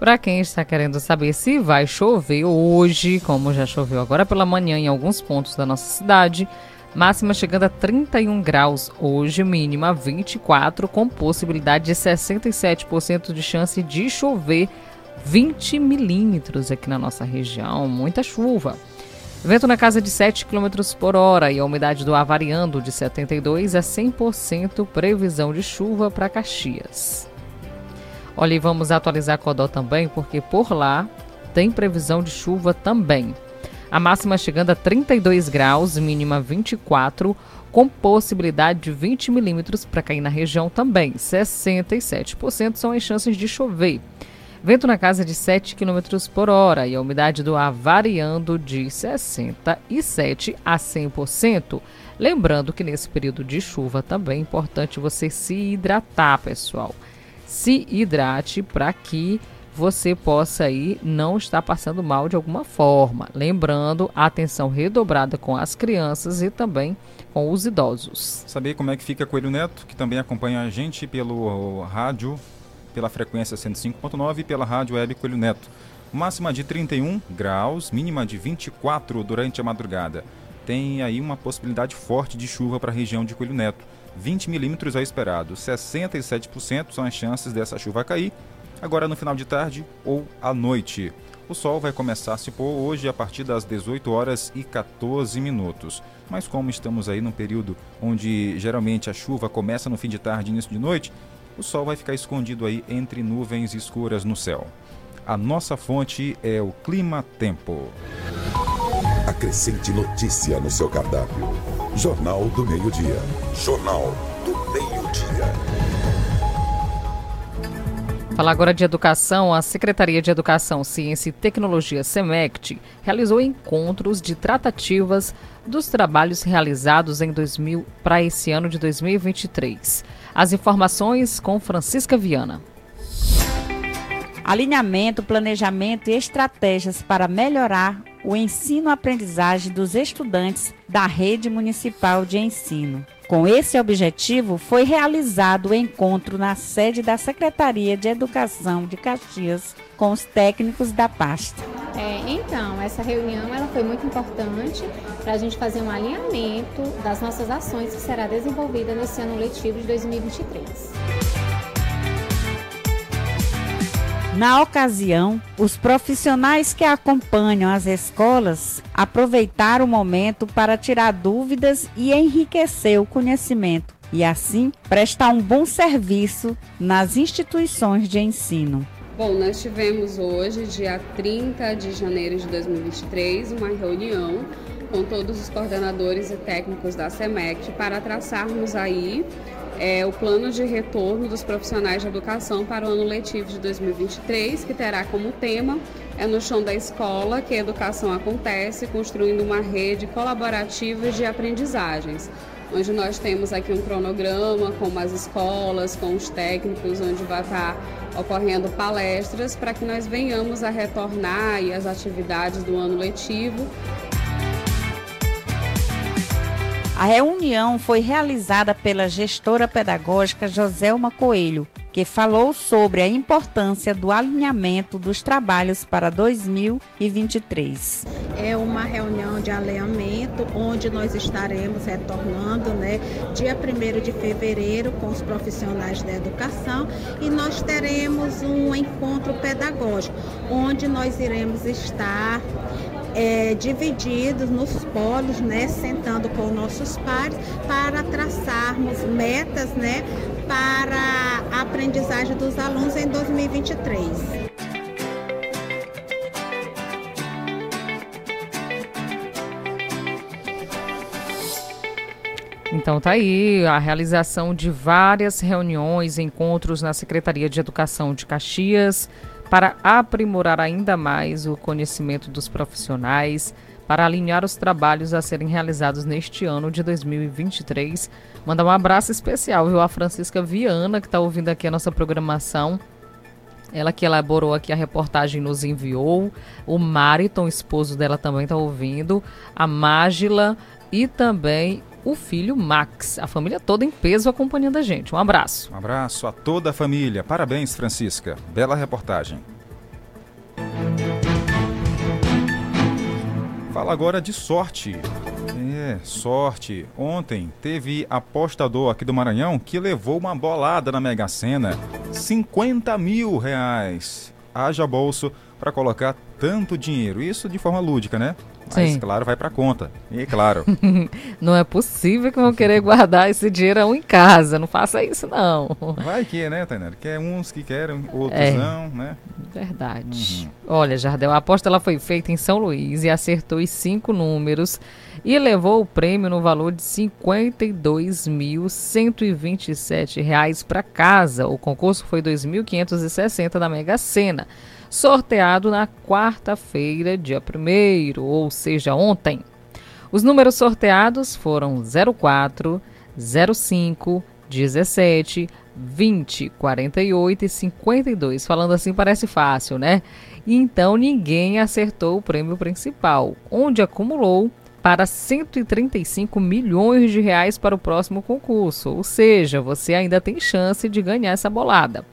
Para quem está querendo saber se vai chover hoje, como já choveu agora pela manhã em alguns pontos da nossa cidade, máxima chegando a 31 graus hoje, mínima 24, com possibilidade de 67% de chance de chover 20 milímetros aqui na nossa região, muita chuva. Vento na casa de 7 km por hora e a umidade do ar variando de 72% a 100%, previsão de chuva para Caxias. Olha, e vamos atualizar Codó também, porque por lá tem previsão de chuva também. A máxima chegando a 32 graus, mínima 24, com possibilidade de 20 milímetros para cair na região também. 67% são as chances de chover. Vento na casa de 7 km por hora e a umidade do ar variando de 67% a 100%. Lembrando que nesse período de chuva também é importante você se hidratar, pessoal. Se hidrate para que você possa aí não estar passando mal de alguma forma. Lembrando, a atenção redobrada com as crianças e também com os idosos. Saber como é que fica Coelho Neto, que também acompanha a gente pelo rádio pela frequência 105.9 e pela rádio web Coelho Neto. Máxima de 31 graus, mínima de 24 durante a madrugada. Tem aí uma possibilidade forte de chuva para a região de Coelho Neto. 20 milímetros é esperado, 67% são as chances dessa chuva cair, agora no final de tarde ou à noite. O sol vai começar a se pôr hoje a partir das 18 horas e 14 minutos. Mas como estamos aí num período onde geralmente a chuva começa no fim de tarde e início de noite, o sol vai ficar escondido aí entre nuvens escuras no céu. A nossa fonte é o Clima Tempo. Acrescente notícia no seu cardápio. Jornal do Meio-Dia. Jornal do Meio-Dia. Falar agora de educação, a Secretaria de Educação, Ciência e Tecnologia, SEMECT, realizou encontros de tratativas dos trabalhos realizados em 2000 para esse ano de 2023. As informações com Francisca Viana. Alinhamento, planejamento e estratégias para melhorar o ensino-aprendizagem dos estudantes da rede municipal de ensino. Com esse objetivo, foi realizado o encontro na sede da Secretaria de Educação de Caxias com os técnicos da pasta. É, então, essa reunião ela foi muito importante para a gente fazer um alinhamento das nossas ações que será desenvolvida nesse ano letivo de 2023. Na ocasião, os profissionais que acompanham as escolas aproveitaram o momento para tirar dúvidas e enriquecer o conhecimento e assim prestar um bom serviço nas instituições de ensino. Bom, nós tivemos hoje, dia 30 de janeiro de 2023, uma reunião com todos os coordenadores e técnicos da SEMEC para traçarmos aí é, o plano de retorno dos profissionais de educação para o ano letivo de 2023, que terá como tema é no chão da escola que a educação acontece, construindo uma rede colaborativa de aprendizagens, onde nós temos aqui um cronograma com as escolas, com os técnicos, onde vai estar ocorrendo palestras para que nós venhamos a retornar e as atividades do ano letivo A reunião foi realizada pela gestora pedagógica Joselma Coelho, que falou sobre a importância do alinhamento dos trabalhos para 2023. É uma reunião de alinhamento onde nós estaremos retornando, né, dia 1 de fevereiro com os profissionais da educação e nós teremos um encontro pedagógico onde nós iremos estar é, divididos nos polos, né, sentando com nossos pares para traçarmos metas, né, para a aprendizagem dos alunos em 2023. Então tá aí a realização de várias reuniões, encontros na Secretaria de Educação de Caxias, para aprimorar ainda mais o conhecimento dos profissionais, para alinhar os trabalhos a serem realizados neste ano de 2023. Mandar um abraço especial, viu, a Francisca Viana, que está ouvindo aqui a nossa programação Ela que elaborou aqui a reportagem nos enviou. O Mariton, esposo dela, também está ouvindo. A Mágila e também o filho Max. A família toda em peso acompanhando a gente. Um abraço. Um abraço a toda a família. Parabéns, Francisca. Bela reportagem. Fala agora de sorte. É, sorte. Ontem teve apostador aqui do Maranhão que levou uma bolada na Mega Sena. 50 mil reais. Haja bolso para colocar tanto dinheiro. Isso de forma lúdica, né? Mas, Sim. claro, vai para conta. E claro. (laughs) não é possível que vão querer guardar esse dinheiro em casa. Não faça isso, não. Vai que, né, Tainara? Que é uns que querem, outros é, não, né? Verdade. Uhum. Olha, Jardel, a aposta ela foi feita em São Luís e acertou os cinco números e levou o prêmio no valor de R$ 52.127 para casa. O concurso foi 2.560 da Mega Sena sorteado na quarta-feira, dia 1, ou seja, ontem. Os números sorteados foram 04, 05, 17, 20, 48 e 52. Falando assim parece fácil, né? Então ninguém acertou o prêmio principal, onde acumulou para 135 milhões de reais para o próximo concurso. Ou seja, você ainda tem chance de ganhar essa bolada.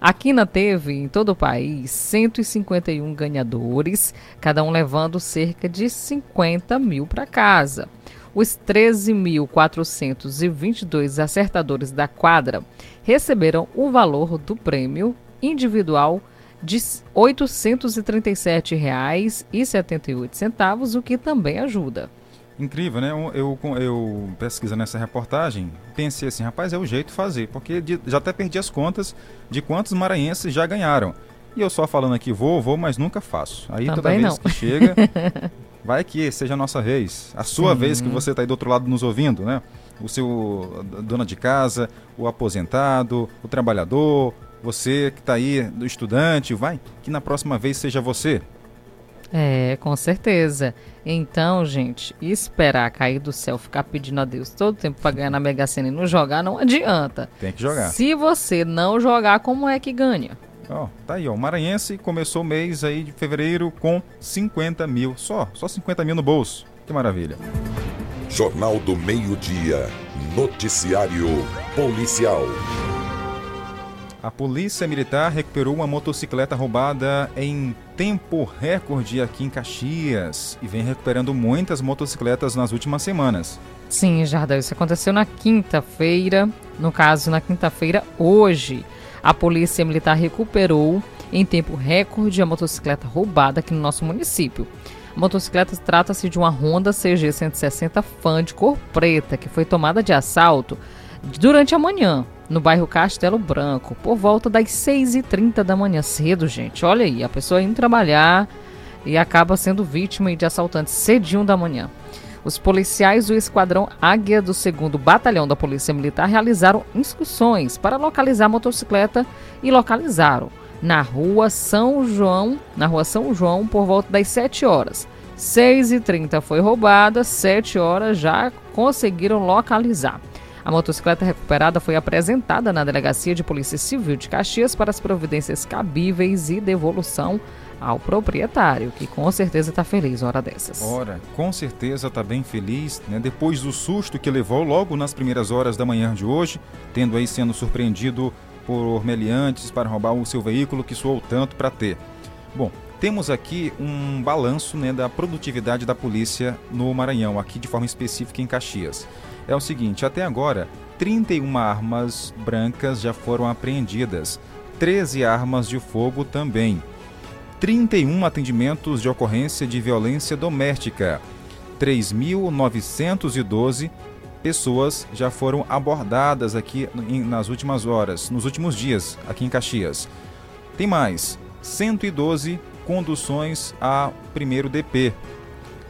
A Quina teve em todo o país 151 ganhadores, cada um levando cerca de 50 mil para casa. Os 13.422 acertadores da quadra receberam o valor do prêmio individual de R$ 837,78, o que também ajuda. Incrível, né? Eu, eu, eu pesquisando essa reportagem, pensei assim, rapaz, é o jeito de fazer, porque de, já até perdi as contas de quantos maranhenses já ganharam. E eu só falando aqui, vou, vou, mas nunca faço. Aí Também toda vez não. que chega, (laughs) vai que seja a nossa vez. A sua Sim. vez que você está aí do outro lado nos ouvindo, né? O seu dona de casa, o aposentado, o trabalhador, você que está aí, do estudante, vai que na próxima vez seja você. É, com certeza. Então, gente, esperar cair do céu, ficar pedindo a Deus todo tempo para ganhar na Mega Sena e não jogar, não adianta. Tem que jogar. Se você não jogar, como é que ganha? Ó, tá aí, ó. O Maranhense começou o mês aí de fevereiro com 50 mil. Só, só 50 mil no bolso. Que maravilha. Jornal do Meio-Dia. Noticiário Policial. A Polícia Militar recuperou uma motocicleta roubada em tempo recorde aqui em Caxias e vem recuperando muitas motocicletas nas últimas semanas. Sim, Jardel, isso aconteceu na quinta-feira, no caso, na quinta-feira, hoje. A Polícia Militar recuperou em tempo recorde a motocicleta roubada aqui no nosso município. A motocicleta trata-se de uma Honda CG 160 Fan de cor preta que foi tomada de assalto durante a manhã no bairro Castelo Branco, por volta das 6h30 da manhã cedo, gente. Olha aí, a pessoa indo trabalhar e acaba sendo vítima de assaltantes cedinho da manhã. Os policiais do Esquadrão Águia do 2 Batalhão da Polícia Militar realizaram instruções para localizar a motocicleta e localizaram na rua São João, na rua São João, por volta das 7 horas. 6h30 foi roubada, 7 horas já conseguiram localizar. A motocicleta recuperada foi apresentada na Delegacia de Polícia Civil de Caxias para as providências cabíveis e devolução ao proprietário, que com certeza está feliz hora dessas. Ora, com certeza está bem feliz, né? Depois do susto que levou logo nas primeiras horas da manhã de hoje, tendo aí sendo surpreendido por meliantes para roubar o seu veículo que soou tanto para ter. Bom, temos aqui um balanço né, da produtividade da polícia no Maranhão, aqui de forma específica em Caxias é o seguinte: até agora, 31 armas brancas já foram apreendidas, 13 armas de fogo também, 31 atendimentos de ocorrência de violência doméstica, 3.912 pessoas já foram abordadas aqui nas últimas horas, nos últimos dias, aqui em Caxias. Tem mais, 112 conduções a primeiro DP,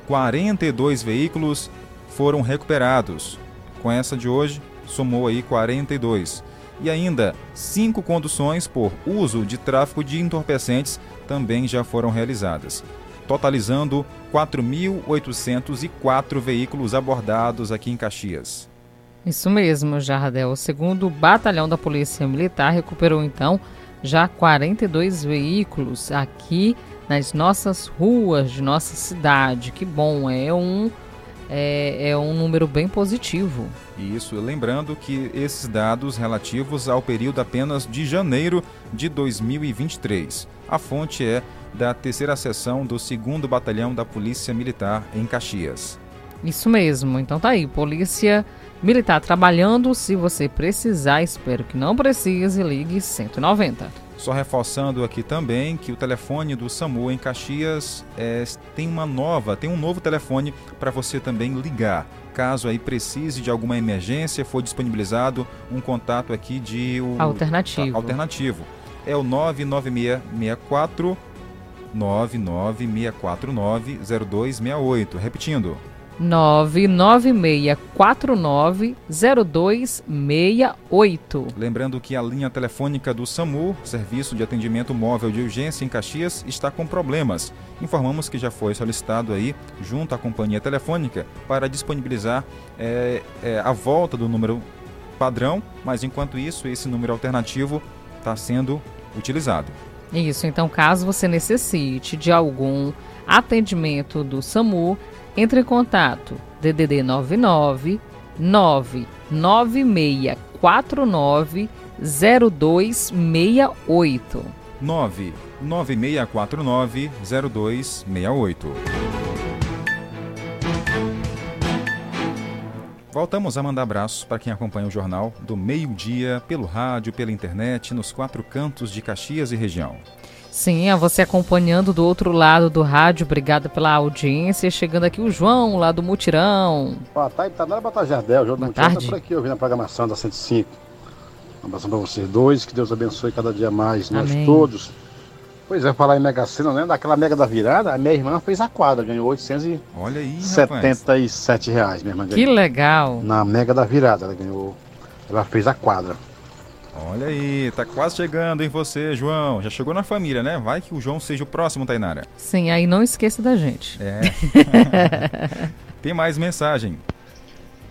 42 veículos foram recuperados, com essa de hoje, somou aí 42. E ainda, cinco conduções por uso de tráfico de entorpecentes também já foram realizadas, totalizando 4.804 veículos abordados aqui em Caxias. Isso mesmo, Jardel. O segundo batalhão da Polícia Militar recuperou então já 42 veículos aqui nas nossas ruas de nossa cidade. Que bom, é um é, é um número bem positivo. Isso, lembrando que esses dados relativos ao período apenas de janeiro de 2023. A fonte é da terceira seção do 2 Batalhão da Polícia Militar em Caxias. Isso mesmo, então tá aí, Polícia Militar trabalhando. Se você precisar, espero que não precise, ligue 190. Só reforçando aqui também que o telefone do SAMU em Caxias é, tem uma nova, tem um novo telefone para você também ligar. Caso aí precise de alguma emergência, for disponibilizado um contato aqui de o, alternativo. alternativo. É o 99664 99649 0268. Repetindo, 996490268. Lembrando que a linha telefônica do SAMU, Serviço de Atendimento Móvel de Urgência em Caxias, está com problemas. Informamos que já foi solicitado aí, junto à companhia telefônica, para disponibilizar é, é, a volta do número padrão, mas enquanto isso, esse número alternativo está sendo utilizado. Isso, então caso você necessite de algum atendimento do SAMU, entre em contato DDD 99 99649 0268. 99649 0268. Voltamos a mandar abraços para quem acompanha o jornal do meio-dia, pelo rádio, pela internet, nos quatro cantos de Caxias e região. Sim, a você acompanhando do outro lado do rádio, obrigada pela audiência. Chegando aqui o João, lá do Mutirão. Boa tarde, tá na Bata Jardel, o João do Mutirão tá por aqui, ouvindo a programação da 105. Um abraço para vocês dois, que Deus abençoe cada dia mais, nós Amém. todos. Pois é, falar em Mega Sena, né? Daquela Mega da virada, a minha irmã fez a quadra, ganhou 877 reais, minha irmã. Que legal! Na Mega da virada, ela ganhou, ela fez a quadra. Olha aí, tá quase chegando em você, João. Já chegou na família, né? Vai que o João seja o próximo, Tainara. Sim, aí não esqueça da gente. É. (laughs) Tem mais mensagem.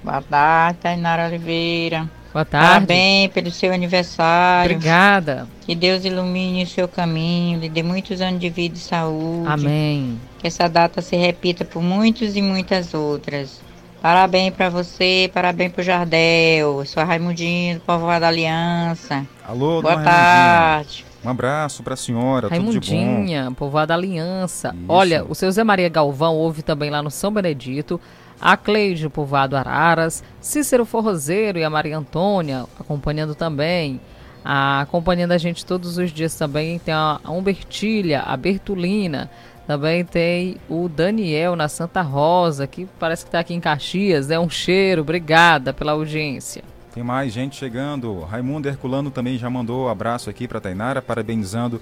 Boa tarde, Tainara Oliveira. Boa tarde. Parabéns pelo seu aniversário. Obrigada. Que Deus ilumine o seu caminho, lhe dê muitos anos de vida e saúde. Amém. Que essa data se repita por muitos e muitas outras. Parabéns para você, parabéns pro Jardel. sou a Raimundinho do Povoado da Aliança. Alô, Boa tarde. Um abraço para a senhora, Raimundinha, tudo de bom. Povoado da Aliança. Isso. Olha, o seu Zé Maria Galvão ouve também lá no São Benedito. A Cleide, Povoado Araras. Cícero Forrozeiro e a Maria Antônia acompanhando também. A, acompanhando a gente todos os dias também tem a Humbertilha, a Bertulina. Também tem o Daniel na Santa Rosa, que parece que está aqui em Caxias. É um cheiro. Obrigada pela audiência. Tem mais gente chegando. Raimundo Herculano também já mandou um abraço aqui para Tainara, parabenizando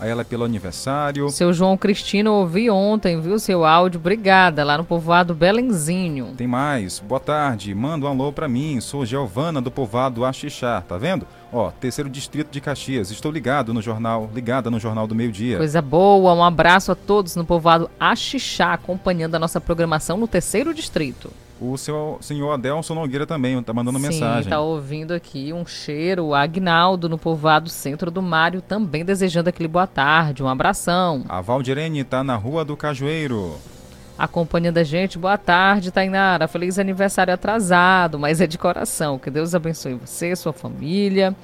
a ela pelo aniversário. Seu João Cristino, ouvi ontem, viu seu áudio? Obrigada, lá no povoado Belenzinho. Tem mais. Boa tarde. Manda um alô para mim. Sou Giovana do povoado Axixá, tá vendo? Ó, terceiro distrito de Caxias. Estou ligado no jornal, ligada no Jornal do Meio Dia. Coisa boa. Um abraço a todos no povoado Axixá, acompanhando a nossa programação no terceiro distrito. O seu, senhor Adelson Nogueira também está mandando Sim, mensagem. está ouvindo aqui um cheiro. O Agnaldo, no povoado Centro do Mário, também desejando aquele boa tarde. Um abração. A Valdirene está na Rua do Cajueiro. Acompanhando a gente. Boa tarde, Tainara. Feliz aniversário atrasado, mas é de coração. Que Deus abençoe você, sua família.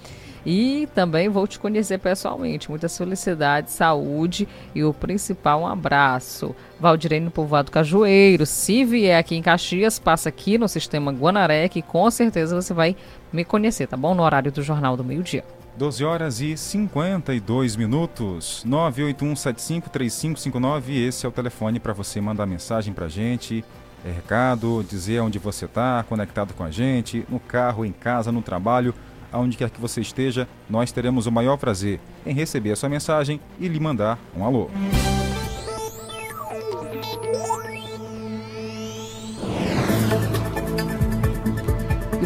E também vou te conhecer pessoalmente. Muita felicidade, saúde e o principal, um abraço. Valdirene Povoado Cajueiro. Se vier aqui em Caxias, passa aqui no sistema Guanaré, que com certeza você vai me conhecer, tá bom? No horário do Jornal do Meio Dia. 12 horas e 52 minutos. 981753559. Esse é o telefone para você mandar mensagem para gente. É recado, dizer onde você está, conectado com a gente, no carro, em casa, no trabalho aonde quer que você esteja, nós teremos o maior prazer em receber a sua mensagem e lhe mandar um alô.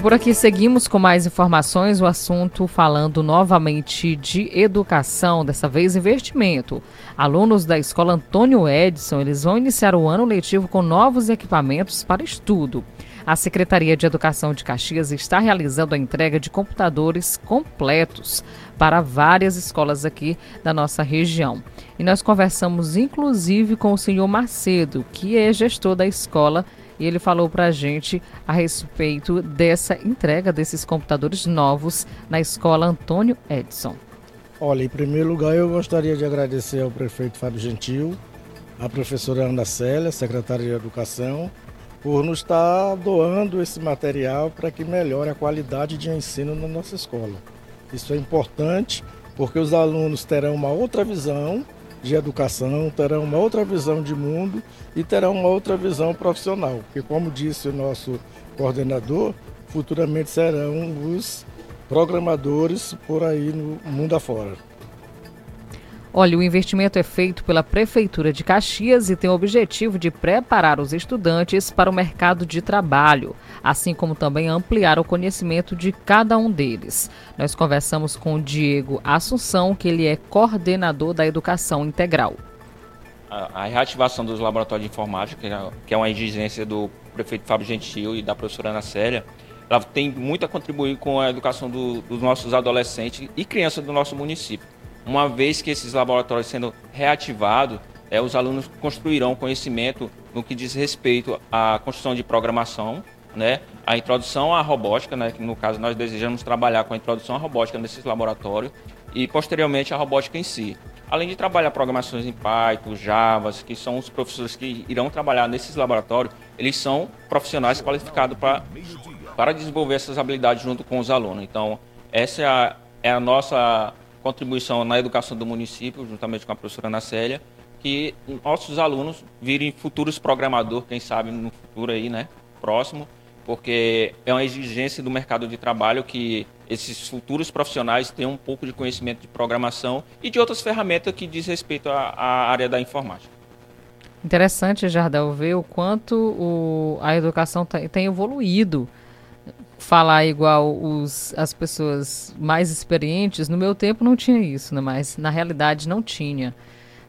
E por aqui seguimos com mais informações, o assunto falando novamente de educação, dessa vez investimento. Alunos da Escola Antônio Edson, eles vão iniciar o ano letivo com novos equipamentos para estudo. A Secretaria de Educação de Caxias está realizando a entrega de computadores completos para várias escolas aqui da nossa região. E nós conversamos inclusive com o senhor Macedo, que é gestor da escola e ele falou para a gente a respeito dessa entrega desses computadores novos na escola Antônio Edson. Olha, em primeiro lugar eu gostaria de agradecer ao prefeito Fábio Gentil, à professora Ana Célia, secretária de Educação, por nos estar doando esse material para que melhore a qualidade de ensino na nossa escola. Isso é importante porque os alunos terão uma outra visão de educação, terão uma outra visão de mundo e terão uma outra visão profissional, porque como disse o nosso coordenador, futuramente serão os programadores por aí no mundo afora. Olha, o investimento é feito pela Prefeitura de Caxias e tem o objetivo de preparar os estudantes para o mercado de trabalho, assim como também ampliar o conhecimento de cada um deles. Nós conversamos com o Diego Assunção, que ele é coordenador da educação integral. A, reativação dos laboratórios de informática, que é, é uma exigência do prefeito Fábio Gentil e da professora Ana Célia, ela tem muito a contribuir com a educação do, dos nossos adolescentes e crianças do nosso município uma vez que esses laboratórios sendo reativados, é, os alunos construirão conhecimento no que diz respeito à construção de programação, né, a introdução à robótica, né, que no caso nós desejamos trabalhar com a introdução à robótica nesses laboratórios e posteriormente a robótica em si. Além de trabalhar programações em Python, Java, que são os professores que irão trabalhar nesses laboratórios, eles são profissionais qualificados para para desenvolver essas habilidades junto com os alunos. Então, essa é a, é a nossa contribuição na educação do município, juntamente com a professora Ana Célia, que nossos alunos virem futuros programadores, quem sabe no futuro aí, né, próximo, porque é uma exigência do mercado de trabalho que esses futuros profissionais tenham um pouco de conhecimento de programação e de outras ferramentas que diz respeito à, à área da informática. Interessante, Jardel, ver o quanto o, a educação tem evoluído falar igual os, as pessoas mais experientes, no meu tempo não tinha isso, né? mas na realidade não tinha.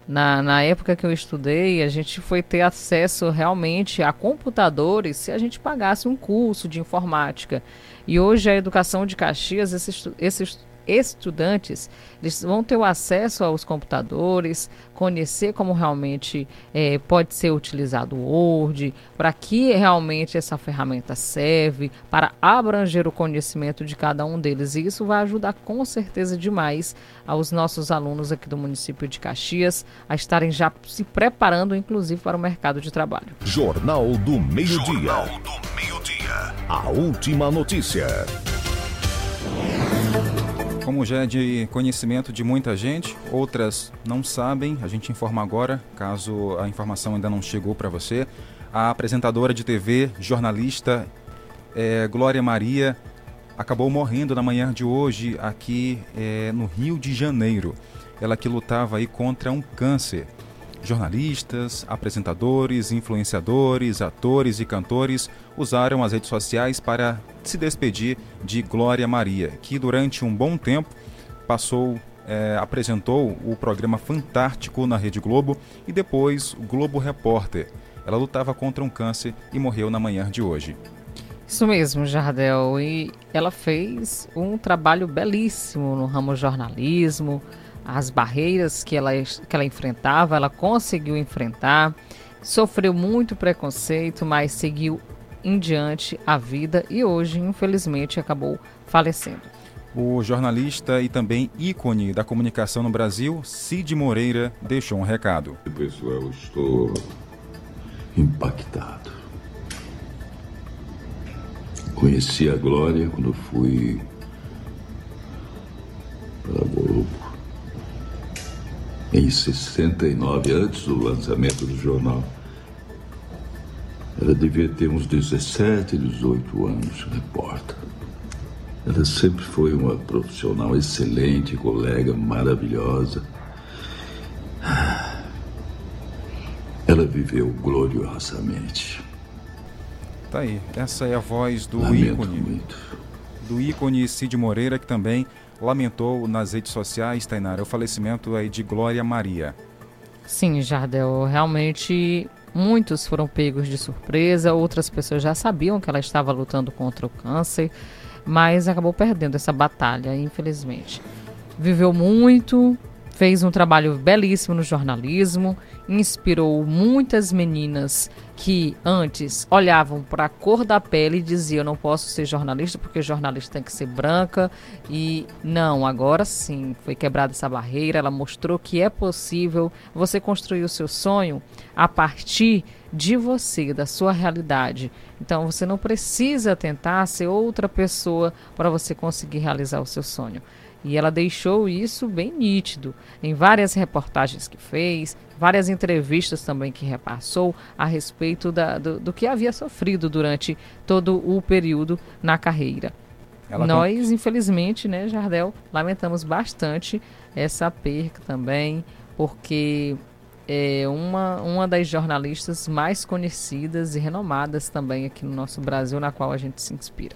Na, na época que eu estudei, a gente foi ter acesso realmente a computadores se a gente pagasse um curso de informática. E hoje a educação de Caxias, esses, esses estudantes, eles vão ter o acesso aos computadores, conhecer como realmente é, pode ser utilizado o Word, para que realmente essa ferramenta serve, para abranger o conhecimento de cada um deles. E isso vai ajudar com certeza demais aos nossos alunos aqui do município de Caxias a estarem já se preparando, inclusive, para o mercado de trabalho. Jornal do Meio-Dia. Jornal do Meio-Dia. A última notícia. Como já é de conhecimento de muita gente, outras não sabem, a gente informa agora, caso a informação ainda não chegou para você. A apresentadora de TV, jornalista é, Glória Maria, acabou morrendo na manhã de hoje aqui é, no Rio de Janeiro. Ela que lutava aí contra um câncer. Jornalistas, apresentadores, influenciadores, atores e cantores usaram as redes sociais para se despedir de Glória Maria, que durante um bom tempo passou é, apresentou o programa Fantástico na Rede Globo e depois o Globo Repórter. Ela lutava contra um câncer e morreu na manhã de hoje. Isso mesmo, Jardel. E ela fez um trabalho belíssimo no ramo jornalismo, as barreiras que ela, que ela enfrentava, ela conseguiu enfrentar, sofreu muito preconceito, mas seguiu em diante a vida e hoje, infelizmente, acabou falecendo. O jornalista e também ícone da comunicação no Brasil, Cid Moreira, deixou um recado. Pessoal, estou impactado. Conheci a Glória quando fui para Globo em 69, antes do lançamento do jornal. Ela devia ter uns 17, 18 anos, repórter. Ela sempre foi uma profissional excelente, colega maravilhosa. Ela viveu gloriosamente. Tá aí, essa é a voz do Lamento ícone. Muito. Do ícone Cid Moreira, que também lamentou nas redes sociais, Tainara, o falecimento aí de Glória Maria. Sim, Jardel, realmente Muitos foram pegos de surpresa, outras pessoas já sabiam que ela estava lutando contra o câncer, mas acabou perdendo essa batalha, infelizmente. Viveu muito, fez um trabalho belíssimo no jornalismo, inspirou muitas meninas que antes olhavam para a cor da pele e diziam não posso ser jornalista porque jornalista tem que ser branca e não, agora sim, foi quebrada essa barreira, ela mostrou que é possível você construir o seu sonho a partir de você, da sua realidade. Então você não precisa tentar ser outra pessoa para você conseguir realizar o seu sonho. E ela deixou isso bem nítido em várias reportagens que fez, várias entrevistas também que repassou a respeito da, do, do, que havia sofrido durante todo o período na carreira. Ela Nós, com... infelizmente, né, Jardel, lamentamos bastante essa perca também, porque é uma, uma das jornalistas mais conhecidas e renomadas também aqui no nosso Brasil, na qual a gente se inspira.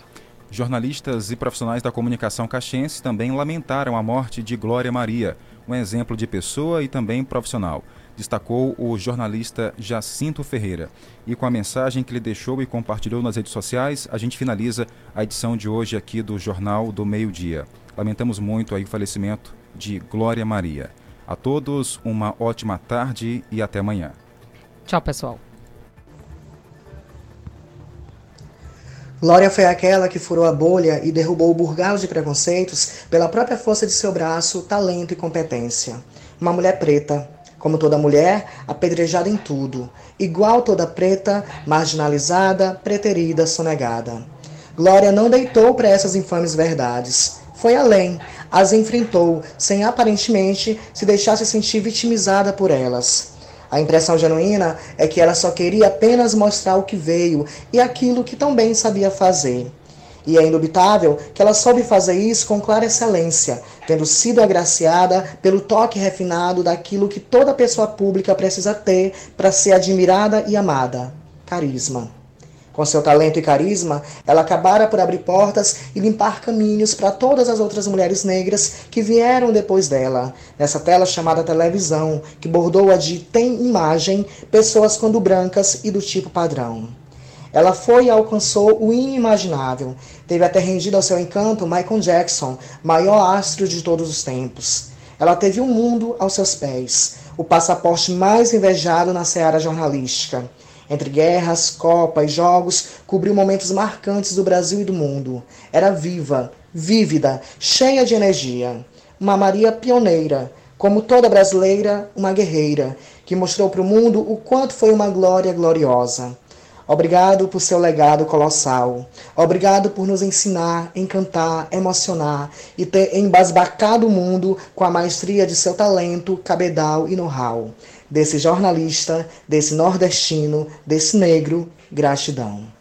Jornalistas e profissionais da comunicação caxiense também lamentaram a morte de Glória Maria, um exemplo de pessoa e também profissional. Destacou o jornalista Jacinto Ferreira. E com a mensagem que ele deixou e compartilhou nas redes sociais, a gente finaliza a edição de hoje aqui do Jornal do Meio Dia. Lamentamos muito o falecimento de Glória Maria. A todos uma ótima tarde e até amanhã. Tchau, pessoal. Glória foi aquela que furou a bolha e derrubou o burgalo de preconceitos pela própria força de seu braço, talento e competência. Uma mulher preta, como toda mulher, apedrejada em tudo, igual toda preta, marginalizada, preterida, sonegada. Glória não deitou para essas infames verdades. Foi além, as enfrentou, sem aparentemente se deixar se sentir vitimizada por elas. A impressão genuína é que ela só queria apenas mostrar o que veio e aquilo que tão bem sabia fazer. E é indubitável que ela soube fazer isso com clara excelência, tendo sido agraciada pelo toque refinado daquilo que toda pessoa pública precisa ter para ser admirada e amada: carisma. Com seu talento e carisma, ela acabara por abrir portas e limpar caminhos para todas as outras mulheres negras que vieram depois dela, nessa tela chamada televisão, que bordou-a de tem imagem, pessoas quando brancas e do tipo padrão. Ela foi e alcançou o inimaginável. Teve até rendido ao seu encanto Michael Jackson, maior astro de todos os tempos. Ela teve um mundo aos seus pés, o passaporte mais invejado na seara jornalística. Entre guerras, copas, jogos, cobriu momentos marcantes do Brasil e do mundo. Era viva, vívida, cheia de energia. Uma Maria pioneira, como toda brasileira, uma guerreira, que mostrou para o mundo o quanto foi uma glória gloriosa. Obrigado por seu legado colossal. Obrigado por nos ensinar, encantar, emocionar e ter embasbacado o mundo com a maestria de seu talento, cabedal e know-how desse jornalista, desse nordestino, desse negro, gratidão.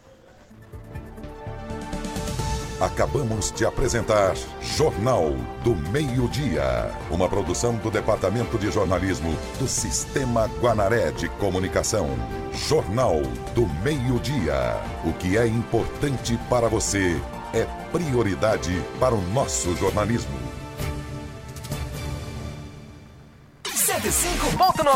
Acabamos de apresentar Jornal do Meio-Dia, uma produção do Departamento de Jornalismo do Sistema Guanaré de Comunicação. Jornal do Meio-Dia. O que é importante para você é prioridade para o nosso jornalismo. 105.9